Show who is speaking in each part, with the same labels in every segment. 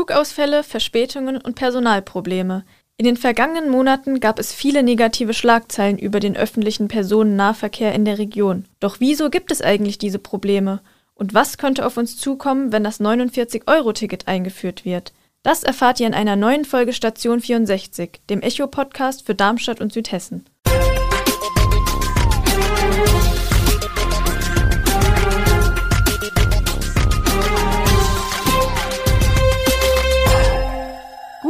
Speaker 1: Zugausfälle, Verspätungen und Personalprobleme. In den vergangenen Monaten gab es viele negative Schlagzeilen über den öffentlichen Personennahverkehr in der Region. Doch wieso gibt es eigentlich diese Probleme? Und was könnte auf uns zukommen, wenn das 49-Euro-Ticket eingeführt wird? Das erfahrt ihr in einer neuen Folge Station 64, dem Echo-Podcast für Darmstadt und Südhessen.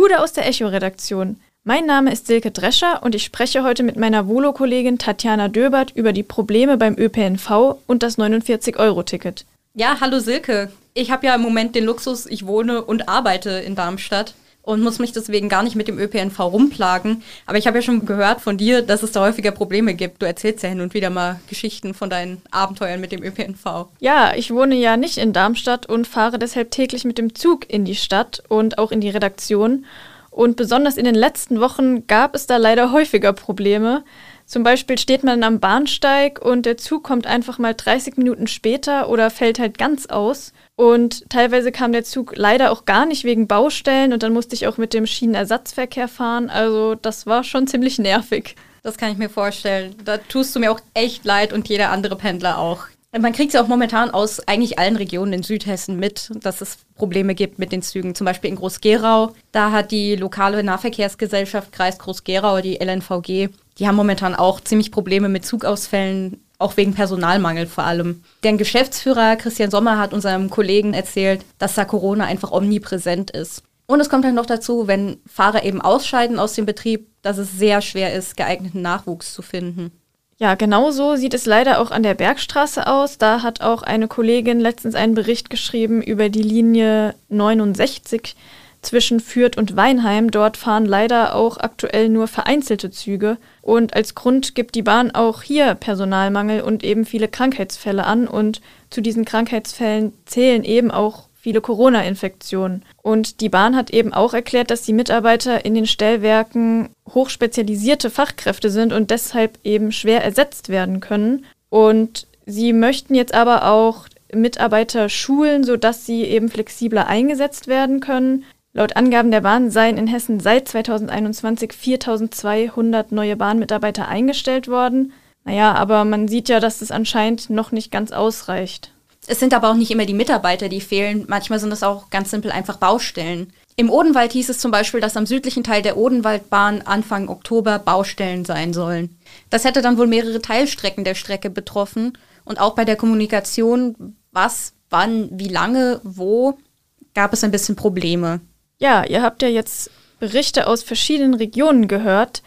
Speaker 1: Gude aus der Echo-Redaktion. Mein Name ist Silke Drescher und ich spreche heute mit meiner Volo-Kollegin Tatjana Döbert über die Probleme beim ÖPNV und das 49-Euro-Ticket.
Speaker 2: Ja, hallo Silke. Ich habe ja im Moment den Luxus, ich wohne und arbeite in Darmstadt und muss mich deswegen gar nicht mit dem ÖPNV rumplagen. Aber ich habe ja schon gehört von dir, dass es da häufiger Probleme gibt. Du erzählst ja hin und wieder mal Geschichten von deinen Abenteuern mit dem ÖPNV.
Speaker 1: Ja, ich wohne ja nicht in Darmstadt und fahre deshalb täglich mit dem Zug in die Stadt und auch in die Redaktion. Und besonders in den letzten Wochen gab es da leider häufiger Probleme. Zum Beispiel steht man am Bahnsteig und der Zug kommt einfach mal 30 Minuten später oder fällt halt ganz aus. Und teilweise kam der Zug leider auch gar nicht wegen Baustellen und dann musste ich auch mit dem Schienenersatzverkehr fahren. Also das war schon ziemlich nervig.
Speaker 2: Das kann ich mir vorstellen. Da tust du mir auch echt leid und jeder andere Pendler auch. Man kriegt es ja auch momentan aus eigentlich allen Regionen in Südhessen mit, dass es Probleme gibt mit den Zügen. Zum Beispiel in Groß-Gerau. Da hat die lokale Nahverkehrsgesellschaft Kreis Groß-Gerau, die LNVG, die haben momentan auch ziemlich Probleme mit Zugausfällen, auch wegen Personalmangel vor allem. Der Geschäftsführer Christian Sommer hat unserem Kollegen erzählt, dass da Corona einfach omnipräsent ist. Und es kommt dann noch dazu, wenn Fahrer eben ausscheiden aus dem Betrieb, dass es sehr schwer ist, geeigneten Nachwuchs zu finden.
Speaker 1: Ja, genau so sieht es leider auch an der Bergstraße aus. Da hat auch eine Kollegin letztens einen Bericht geschrieben über die Linie 69 zwischen Fürth und Weinheim. Dort fahren leider auch aktuell nur vereinzelte Züge. Und als Grund gibt die Bahn auch hier Personalmangel und eben viele Krankheitsfälle an. Und zu diesen Krankheitsfällen zählen eben auch viele Corona-Infektionen. Und die Bahn hat eben auch erklärt, dass die Mitarbeiter in den Stellwerken hochspezialisierte Fachkräfte sind und deshalb eben schwer ersetzt werden können. Und sie möchten jetzt aber auch Mitarbeiter schulen, sodass sie eben flexibler eingesetzt werden können. Laut Angaben der Bahn seien in Hessen seit 2021 4200 neue Bahnmitarbeiter eingestellt worden. Naja, aber man sieht ja, dass es anscheinend noch nicht ganz ausreicht.
Speaker 2: Es sind aber auch nicht immer die Mitarbeiter, die fehlen. Manchmal sind es auch ganz simpel einfach Baustellen. Im Odenwald hieß es zum Beispiel, dass am südlichen Teil der Odenwaldbahn Anfang Oktober Baustellen sein sollen. Das hätte dann wohl mehrere Teilstrecken der Strecke betroffen. Und auch bei der Kommunikation, was, wann, wie lange, wo, gab es ein bisschen Probleme.
Speaker 1: Ja, ihr habt ja jetzt Berichte aus verschiedenen Regionen gehört,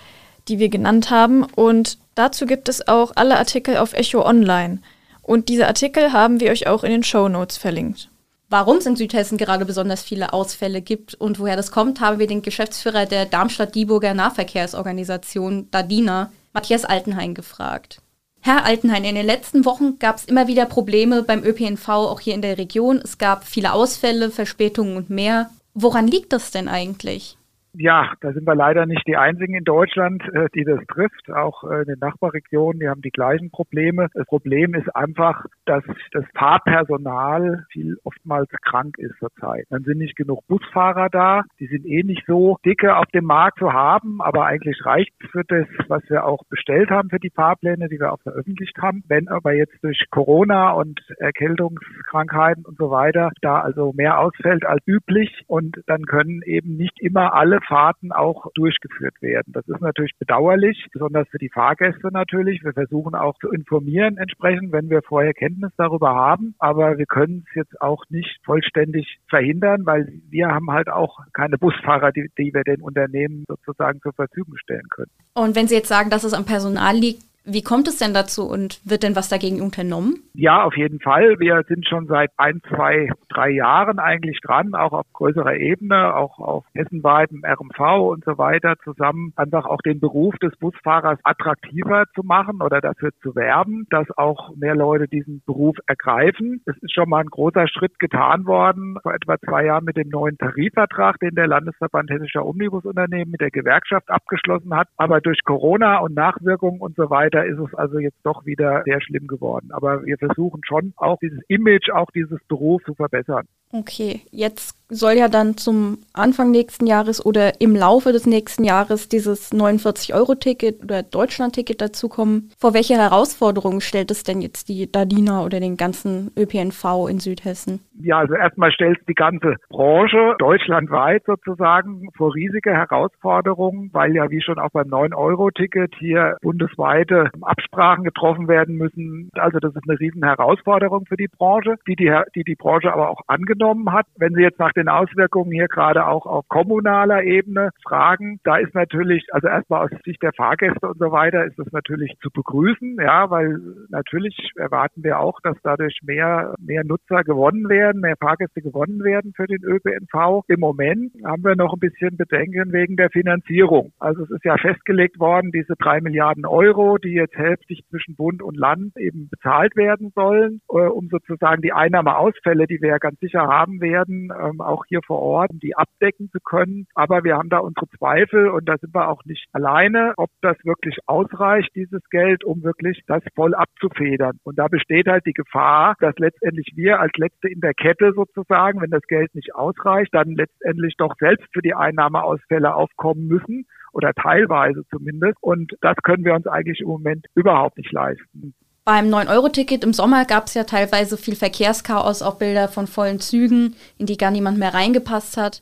Speaker 1: die wir genannt haben. Und dazu gibt es auch alle Artikel auf Echo Online. Und diese Artikel haben wir euch auch in den Show Notes verlinkt.
Speaker 2: Warum es in Südhessen gerade besonders viele Ausfälle gibt und woher das kommt, haben wir den Geschäftsführer der Darmstadt-Dieburger Nahverkehrsorganisation DADINA, Matthias Altenhain, gefragt. Herr Altenhain, in den letzten Wochen gab es immer wieder Probleme beim ÖPNV, auch hier in der Region. Es gab viele Ausfälle, Verspätungen und mehr. Woran liegt das denn eigentlich?
Speaker 3: Ja, da sind wir leider nicht die einzigen in Deutschland, äh, die das trifft. Auch äh, in den Nachbarregionen, die haben die gleichen Probleme. Das Problem ist einfach, dass das Fahrpersonal viel oftmals krank ist zurzeit. Dann sind nicht genug Busfahrer da. Die sind eh nicht so dicke auf dem Markt zu haben, aber eigentlich reicht es für das, was wir auch bestellt haben für die Fahrpläne, die wir auch veröffentlicht haben. Wenn aber jetzt durch Corona und Erkältungskrankheiten und so weiter da also mehr ausfällt als üblich und dann können eben nicht immer alle Fahrten auch durchgeführt werden. Das ist natürlich bedauerlich, besonders für die Fahrgäste natürlich. Wir versuchen auch zu informieren entsprechend, wenn wir vorher Kenntnis darüber haben. Aber wir können es jetzt auch nicht vollständig verhindern, weil wir haben halt auch keine Busfahrer, die, die wir den Unternehmen sozusagen zur Verfügung stellen können.
Speaker 2: Und wenn Sie jetzt sagen, dass es am Personal liegt, wie kommt es denn dazu und wird denn was dagegen unternommen?
Speaker 3: Ja, auf jeden Fall. Wir sind schon seit ein, zwei, drei Jahren eigentlich dran, auch auf größerer Ebene, auch auf hessenweitem RMV und so weiter zusammen, einfach auch den Beruf des Busfahrers attraktiver zu machen oder dafür zu werben, dass auch mehr Leute diesen Beruf ergreifen. Es ist schon mal ein großer Schritt getan worden vor etwa zwei Jahren mit dem neuen Tarifvertrag, den der Landesverband Hessischer Omnibusunternehmen mit der Gewerkschaft abgeschlossen hat. Aber durch Corona und Nachwirkungen und so weiter weiter ist es also jetzt doch wieder sehr schlimm geworden. Aber wir versuchen schon auch dieses Image, auch dieses Beruf zu verbessern.
Speaker 2: Okay, jetzt soll ja dann zum Anfang nächsten Jahres oder im Laufe des nächsten Jahres dieses 49-Euro-Ticket oder Deutschland-Ticket dazukommen. Vor welche Herausforderungen stellt es denn jetzt die Dadina oder den ganzen ÖPNV in Südhessen?
Speaker 3: Ja, also erstmal stellt die ganze Branche deutschlandweit sozusagen vor riesige Herausforderungen, weil ja wie schon auch beim 9-Euro-Ticket hier bundesweite Absprachen getroffen werden müssen. Also das ist eine riesen Herausforderung für die Branche, die die, die, die Branche aber auch angenommen hat. Wenn Sie jetzt nach den Auswirkungen hier gerade auch auf kommunaler Ebene fragen, da ist natürlich, also erstmal aus Sicht der Fahrgäste und so weiter, ist das natürlich zu begrüßen, ja, weil natürlich erwarten wir auch, dass dadurch mehr, mehr Nutzer gewonnen werden, mehr Fahrgäste gewonnen werden für den ÖPNV. Im Moment haben wir noch ein bisschen Bedenken wegen der Finanzierung. Also es ist ja festgelegt worden, diese drei Milliarden Euro, die jetzt hälftig zwischen Bund und Land eben bezahlt werden sollen, äh, um sozusagen die Einnahmeausfälle, die wir ja ganz sicher haben werden, ähm, auch hier vor Ort, um die abdecken zu können. Aber wir haben da unsere Zweifel und da sind wir auch nicht alleine, ob das wirklich ausreicht, dieses Geld, um wirklich das voll abzufedern. Und da besteht halt die Gefahr, dass letztendlich wir als Letzte in der Kette sozusagen, wenn das Geld nicht ausreicht, dann letztendlich doch selbst für die Einnahmeausfälle aufkommen müssen oder teilweise zumindest. Und das können wir uns eigentlich im Moment überhaupt nicht leisten.
Speaker 2: Beim 9-Euro-Ticket im Sommer gab es ja teilweise viel Verkehrschaos, auch Bilder von vollen Zügen, in die gar niemand mehr reingepasst hat.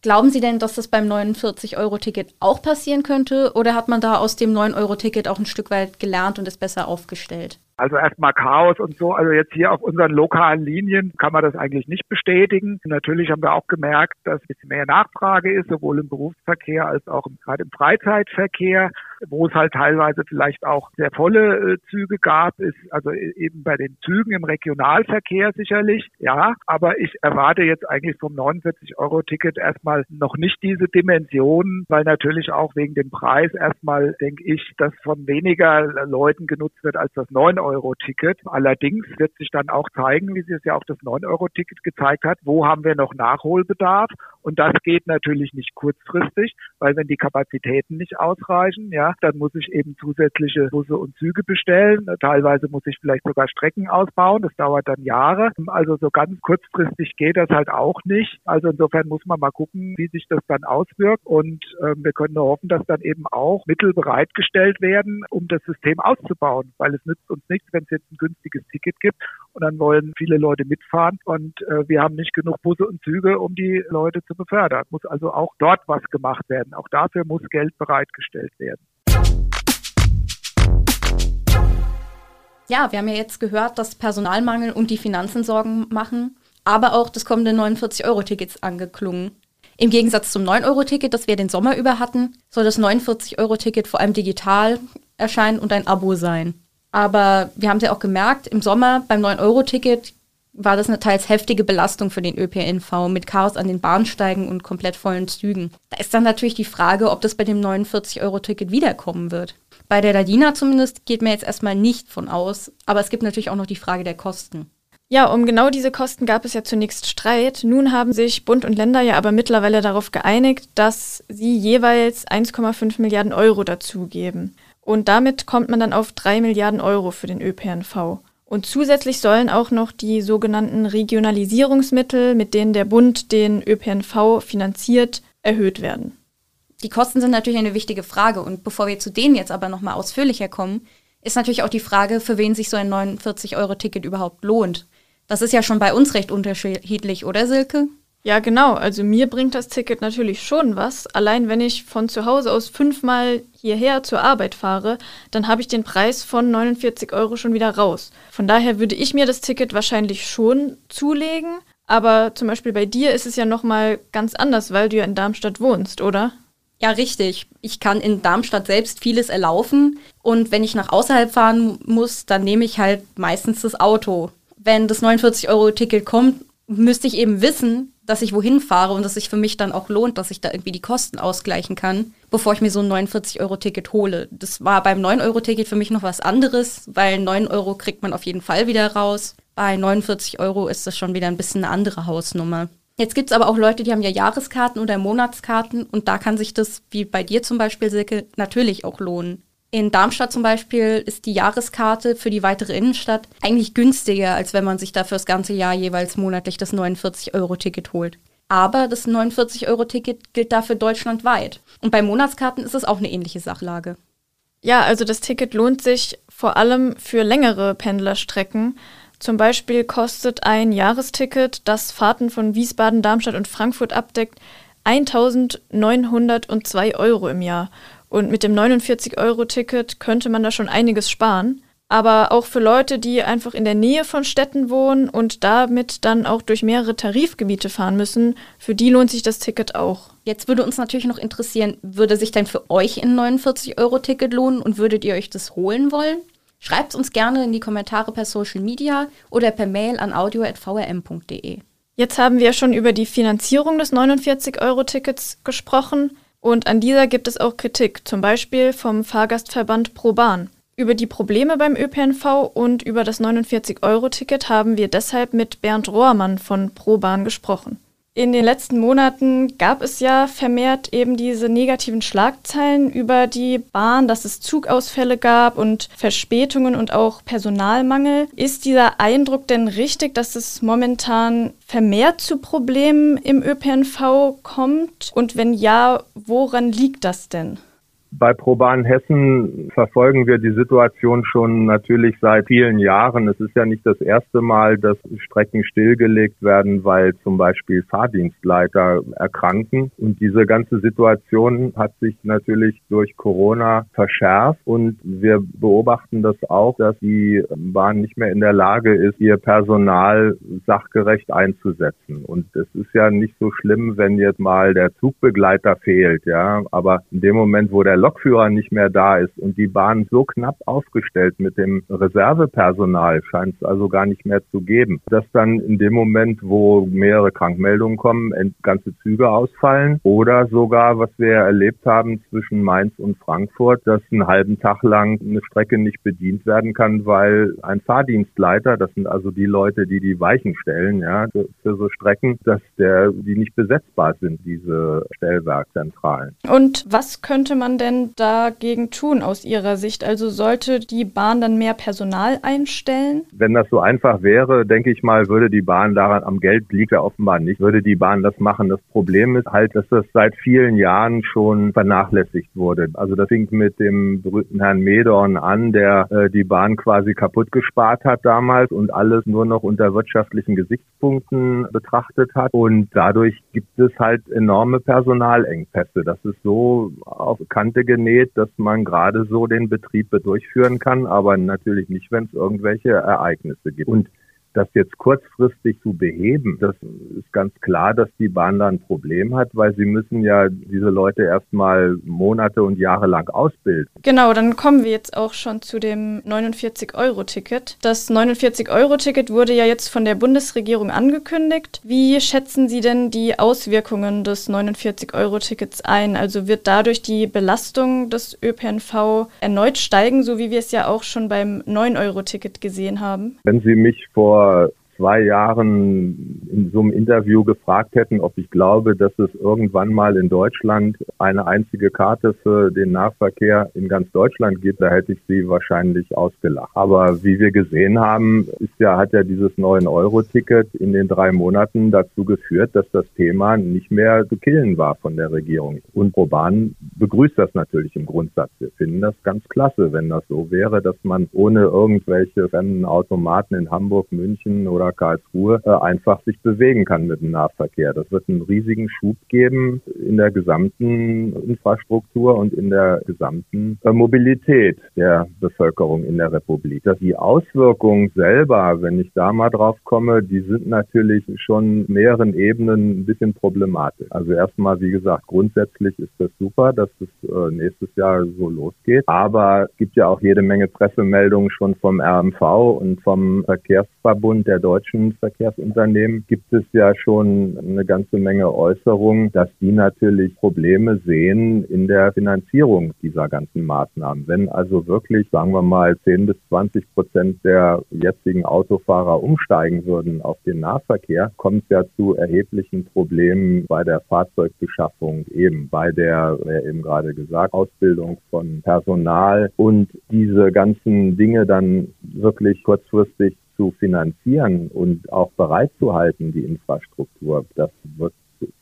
Speaker 2: Glauben Sie denn, dass das beim 49-Euro-Ticket auch passieren könnte? Oder hat man da aus dem 9-Euro-Ticket auch ein Stück weit gelernt und ist besser aufgestellt?
Speaker 3: Also erstmal Chaos und so. Also jetzt hier auf unseren lokalen Linien kann man das eigentlich nicht bestätigen. Natürlich haben wir auch gemerkt, dass bisschen mehr Nachfrage ist, sowohl im Berufsverkehr als auch im, gerade im Freizeitverkehr wo es halt teilweise vielleicht auch sehr volle äh, Züge gab, ist also e-, eben bei den Zügen im Regionalverkehr sicherlich, ja. Aber ich erwarte jetzt eigentlich vom 49-Euro-Ticket erstmal noch nicht diese Dimension, weil natürlich auch wegen dem Preis erstmal denke ich, dass von weniger Leuten genutzt wird als das 9-Euro-Ticket. Allerdings wird sich dann auch zeigen, wie sich es ja auch das 9-Euro-Ticket gezeigt hat, wo haben wir noch Nachholbedarf. Und das geht natürlich nicht kurzfristig, weil wenn die Kapazitäten nicht ausreichen, ja, dann muss ich eben zusätzliche Busse und Züge bestellen. Teilweise muss ich vielleicht sogar Strecken ausbauen. Das dauert dann Jahre. Also so ganz kurzfristig geht das halt auch nicht. Also insofern muss man mal gucken, wie sich das dann auswirkt. Und äh, wir können nur hoffen, dass dann eben auch Mittel bereitgestellt werden, um das System auszubauen. Weil es nützt uns nichts, wenn es jetzt ein günstiges Ticket gibt und dann wollen viele Leute mitfahren und äh, wir haben nicht genug Busse und Züge, um die Leute zu befördern. Muss also auch dort was gemacht werden. Auch dafür muss Geld bereitgestellt werden.
Speaker 2: Ja, wir haben ja jetzt gehört, dass Personalmangel und die Finanzen Sorgen machen, aber auch das kommende 49-Euro-Tickets angeklungen. Im Gegensatz zum 9-Euro-Ticket, das wir den Sommer über hatten, soll das 49-Euro-Ticket vor allem digital erscheinen und ein Abo sein. Aber wir haben es ja auch gemerkt, im Sommer beim 9-Euro-Ticket war das eine teils heftige Belastung für den ÖPNV mit Chaos an den Bahnsteigen und komplett vollen Zügen. Da ist dann natürlich die Frage, ob das bei dem 49-Euro-Ticket wiederkommen wird. Bei der Ladina zumindest geht mir jetzt erstmal nicht von aus, aber es gibt natürlich auch noch die Frage der Kosten.
Speaker 1: Ja, um genau diese Kosten gab es ja zunächst Streit. Nun haben sich Bund und Länder ja aber mittlerweile darauf geeinigt, dass sie jeweils 1,5 Milliarden Euro dazugeben. Und damit kommt man dann auf 3 Milliarden Euro für den ÖPNV. Und zusätzlich sollen auch noch die sogenannten Regionalisierungsmittel, mit denen der Bund den ÖPNV finanziert, erhöht werden.
Speaker 2: Die Kosten sind natürlich eine wichtige Frage. Und bevor wir zu denen jetzt aber nochmal ausführlicher kommen, ist natürlich auch die Frage, für wen sich so ein 49-Euro-Ticket überhaupt lohnt. Das ist ja schon bei uns recht unterschiedlich, oder Silke?
Speaker 1: Ja, genau. Also mir bringt das Ticket natürlich schon was. Allein wenn ich von zu Hause aus fünfmal hierher zur Arbeit fahre, dann habe ich den Preis von 49 Euro schon wieder raus. Von daher würde ich mir das Ticket wahrscheinlich schon zulegen. Aber zum Beispiel bei dir ist es ja nochmal ganz anders, weil du ja in Darmstadt wohnst, oder?
Speaker 2: Ja, richtig. Ich kann in Darmstadt selbst vieles erlaufen. Und wenn ich nach außerhalb fahren muss, dann nehme ich halt meistens das Auto. Wenn das 49-Euro-Ticket kommt, müsste ich eben wissen, dass ich wohin fahre und dass sich für mich dann auch lohnt, dass ich da irgendwie die Kosten ausgleichen kann, bevor ich mir so ein 49-Euro-Ticket hole. Das war beim 9-Euro-Ticket für mich noch was anderes, weil 9 Euro kriegt man auf jeden Fall wieder raus. Bei 49 Euro ist das schon wieder ein bisschen eine andere Hausnummer. Jetzt gibt es aber auch Leute, die haben ja Jahreskarten oder Monatskarten und da kann sich das, wie bei dir zum Beispiel, Silke, natürlich auch lohnen. In Darmstadt zum Beispiel ist die Jahreskarte für die weitere Innenstadt eigentlich günstiger, als wenn man sich dafür das ganze Jahr jeweils monatlich das 49-Euro-Ticket holt. Aber das 49-Euro-Ticket gilt dafür deutschlandweit. Und bei Monatskarten ist es auch eine ähnliche Sachlage.
Speaker 1: Ja, also das Ticket lohnt sich vor allem für längere Pendlerstrecken. Zum Beispiel kostet ein Jahresticket, das Fahrten von Wiesbaden, Darmstadt und Frankfurt abdeckt, 1902 Euro im Jahr. Und mit dem 49-Euro-Ticket könnte man da schon einiges sparen. Aber auch für Leute, die einfach in der Nähe von Städten wohnen und damit dann auch durch mehrere Tarifgebiete fahren müssen, für die lohnt sich das Ticket auch.
Speaker 2: Jetzt würde uns natürlich noch interessieren, würde sich denn für euch ein 49-Euro-Ticket lohnen und würdet ihr euch das holen wollen? Schreibt uns gerne in die Kommentare per Social Media oder per Mail an audio.vrm.de.
Speaker 1: Jetzt haben wir schon über die Finanzierung des 49-Euro-Tickets gesprochen. Und an dieser gibt es auch Kritik, zum Beispiel vom Fahrgastverband ProBahn. Über die Probleme beim ÖPNV und über das 49-Euro-Ticket haben wir deshalb mit Bernd Rohrmann von ProBahn gesprochen. In den letzten Monaten gab es ja vermehrt eben diese negativen Schlagzeilen über die Bahn, dass es Zugausfälle gab und Verspätungen und auch Personalmangel. Ist dieser Eindruck denn richtig, dass es momentan vermehrt zu Problemen im ÖPNV kommt? Und wenn ja, woran liegt das denn?
Speaker 4: Bei ProBahn Hessen verfolgen wir die Situation schon natürlich seit vielen Jahren. Es ist ja nicht das erste Mal, dass Strecken stillgelegt werden, weil zum Beispiel Fahrdienstleiter erkranken. Und diese ganze Situation hat sich natürlich durch Corona verschärft. Und wir beobachten das auch, dass die Bahn nicht mehr in der Lage ist, ihr Personal sachgerecht einzusetzen. Und es ist ja nicht so schlimm, wenn jetzt mal der Zugbegleiter fehlt, ja. Aber in dem Moment, wo der Lokführer nicht mehr da ist und die Bahn so knapp aufgestellt mit dem Reservepersonal scheint es also gar nicht mehr zu geben, dass dann in dem Moment, wo mehrere Krankmeldungen kommen, ganze Züge ausfallen oder sogar, was wir erlebt haben zwischen Mainz und Frankfurt, dass einen halben Tag lang eine Strecke nicht bedient werden kann, weil ein Fahrdienstleiter, das sind also die Leute, die die Weichen stellen, ja, für, so Strecken, dass der, die nicht besetzbar sind, diese Stellwerkzentralen.
Speaker 1: Und was könnte man denn denn dagegen tun aus Ihrer Sicht? Also sollte die Bahn dann mehr Personal einstellen?
Speaker 4: Wenn das so einfach wäre, denke ich mal, würde die Bahn daran, am Geld liegt ja offenbar nicht, würde die Bahn das machen. Das Problem ist halt, dass das seit vielen Jahren schon vernachlässigt wurde. Also das fing mit dem berühmten Herrn Medorn an, der äh, die Bahn quasi kaputt gespart hat damals und alles nur noch unter wirtschaftlichen Gesichtspunkten betrachtet hat. Und dadurch gibt es halt enorme Personalengpässe. Das ist so auf Kante genäht, dass man gerade so den Betrieb durchführen kann, aber natürlich nicht, wenn es irgendwelche Ereignisse gibt. Und das jetzt kurzfristig zu beheben, das ist ganz klar, dass die Bahn da ein Problem hat, weil sie müssen ja diese Leute erstmal Monate und Jahre lang ausbilden.
Speaker 1: Genau, dann kommen wir jetzt auch schon zu dem 49-Euro-Ticket. Das 49-Euro-Ticket wurde ja jetzt von der Bundesregierung angekündigt. Wie schätzen Sie denn die Auswirkungen des 49-Euro-Tickets ein? Also wird dadurch die Belastung des ÖPNV erneut steigen, so wie wir es ja auch schon beim 9-Euro-Ticket gesehen haben?
Speaker 4: Wenn Sie mich vor vor zwei Jahren in so einem Interview gefragt hätten, ob ich glaube, dass es irgendwann mal in Deutschland eine einzige Karte für den Nahverkehr in ganz Deutschland gibt, da hätte ich sie wahrscheinlich ausgelacht. Aber wie wir gesehen haben, ist ja, hat ja dieses 9-Euro-Ticket in den drei Monaten dazu geführt, dass das Thema nicht mehr zu killen war von der Regierung. Und Proban begrüßt das natürlich im Grundsatz. Wir finden das ganz klasse, wenn das so wäre, dass man ohne irgendwelche fremden Automaten in Hamburg, München oder Karlsruhe äh, einfach sich bewegen kann mit dem Nahverkehr. Das wird einen riesigen Schub geben in der gesamten Infrastruktur und in der gesamten äh, Mobilität der Bevölkerung in der Republik. Die Auswirkungen selber, wenn ich da mal drauf komme, die sind natürlich schon mehreren Ebenen ein bisschen problematisch. Also erstmal, wie gesagt, grundsätzlich ist das super, dass es äh, nächstes Jahr so losgeht. Aber es gibt ja auch jede Menge Pressemeldungen schon vom RMV und vom Verkehrsverbund der Deutschen Verkehrsunternehmen gibt es ja schon eine ganze Menge Äußerungen, dass die natürlich Probleme sehen in der Finanzierung dieser ganzen Maßnahmen. Wenn also wirklich, sagen wir mal, 10 bis 20 Prozent der jetzigen Autofahrer umsteigen würden auf den Nahverkehr, kommt es ja zu erheblichen Problemen bei der Fahrzeugbeschaffung, eben bei der, eben gerade gesagt, Ausbildung von Personal und diese ganzen Dinge dann wirklich kurzfristig zu finanzieren und auch bereitzuhalten, die Infrastruktur, das wird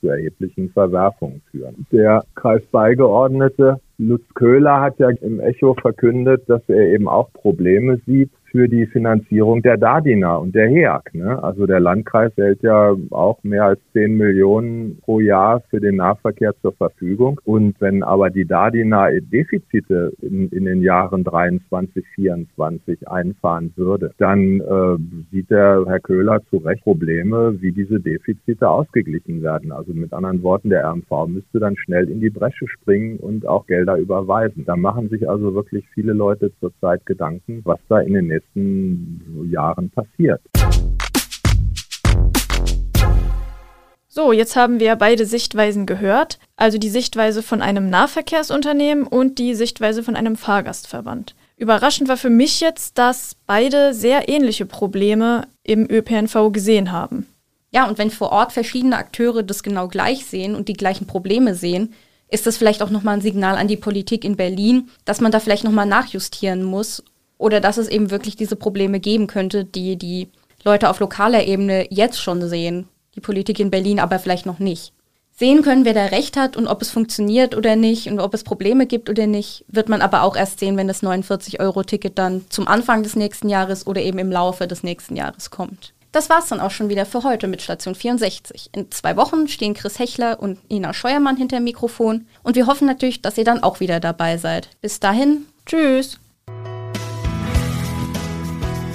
Speaker 4: zu erheblichen Verwerfungen führen. Der Kreisbeigeordnete Lutz Köhler hat ja im Echo verkündet, dass er eben auch Probleme sieht für die Finanzierung der Dardina und der HEAG. Ne? Also der Landkreis hält ja auch mehr als 10 Millionen pro Jahr für den Nahverkehr zur Verfügung. Und wenn aber die Dardina Defizite in, in den Jahren 23, 24 einfahren würde, dann äh, sieht der Herr Köhler zu Recht Probleme, wie diese Defizite ausgeglichen werden. Also mit anderen Worten, der RMV müsste dann schnell in die Bresche springen und auch Gelder überweisen. Da machen sich also wirklich viele Leute zurzeit Gedanken, was da in den nächsten letzten Jahren passiert.
Speaker 1: So, jetzt haben wir beide Sichtweisen gehört, also die Sichtweise von einem Nahverkehrsunternehmen und die Sichtweise von einem Fahrgastverband. Überraschend war für mich jetzt, dass beide sehr ähnliche Probleme im ÖPNV gesehen haben.
Speaker 2: Ja, und wenn vor Ort verschiedene Akteure das genau gleich sehen und die gleichen Probleme sehen, ist das vielleicht auch nochmal ein Signal an die Politik in Berlin, dass man da vielleicht nochmal nachjustieren muss oder dass es eben wirklich diese Probleme geben könnte, die die Leute auf lokaler Ebene jetzt schon sehen, die Politik in Berlin aber vielleicht noch nicht. Sehen können, wer da recht hat und ob es funktioniert oder nicht und ob es Probleme gibt oder nicht, wird man aber auch erst sehen, wenn das 49-Euro-Ticket dann zum Anfang des nächsten Jahres oder eben im Laufe des nächsten Jahres kommt. Das war's dann auch schon wieder für heute mit Station 64. In zwei Wochen stehen Chris Hechler und Ina Scheuermann hinter dem Mikrofon und wir hoffen natürlich, dass ihr dann auch wieder dabei seid. Bis dahin, tschüss!